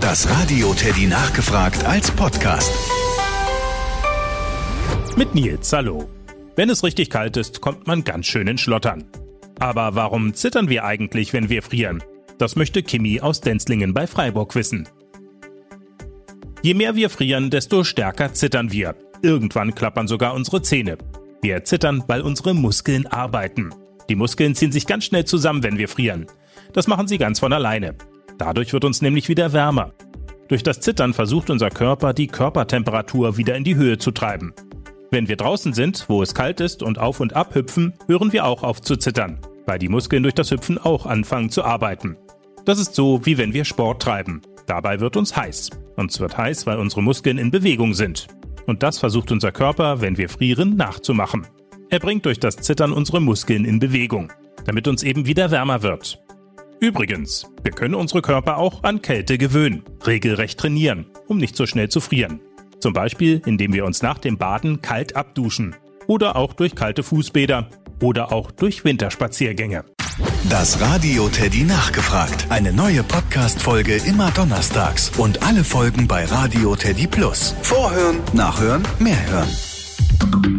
Das Radio Teddy nachgefragt als Podcast. Mit Nils, hallo. Wenn es richtig kalt ist, kommt man ganz schön in Schlottern. Aber warum zittern wir eigentlich, wenn wir frieren? Das möchte Kimi aus Denzlingen bei Freiburg wissen. Je mehr wir frieren, desto stärker zittern wir. Irgendwann klappern sogar unsere Zähne. Wir zittern, weil unsere Muskeln arbeiten. Die Muskeln ziehen sich ganz schnell zusammen, wenn wir frieren. Das machen sie ganz von alleine. Dadurch wird uns nämlich wieder wärmer. Durch das Zittern versucht unser Körper, die Körpertemperatur wieder in die Höhe zu treiben. Wenn wir draußen sind, wo es kalt ist und auf und ab hüpfen, hören wir auch auf zu zittern, weil die Muskeln durch das Hüpfen auch anfangen zu arbeiten. Das ist so, wie wenn wir Sport treiben. Dabei wird uns heiß. Uns wird heiß, weil unsere Muskeln in Bewegung sind. Und das versucht unser Körper, wenn wir frieren, nachzumachen. Er bringt durch das Zittern unsere Muskeln in Bewegung, damit uns eben wieder wärmer wird. Übrigens, wir können unsere Körper auch an Kälte gewöhnen, regelrecht trainieren, um nicht so schnell zu frieren. Zum Beispiel, indem wir uns nach dem Baden kalt abduschen oder auch durch kalte Fußbäder oder auch durch Winterspaziergänge. Das Radio Teddy nachgefragt. Eine neue Podcast-Folge immer donnerstags und alle Folgen bei Radio Teddy Plus. Vorhören, nachhören, mehr hören.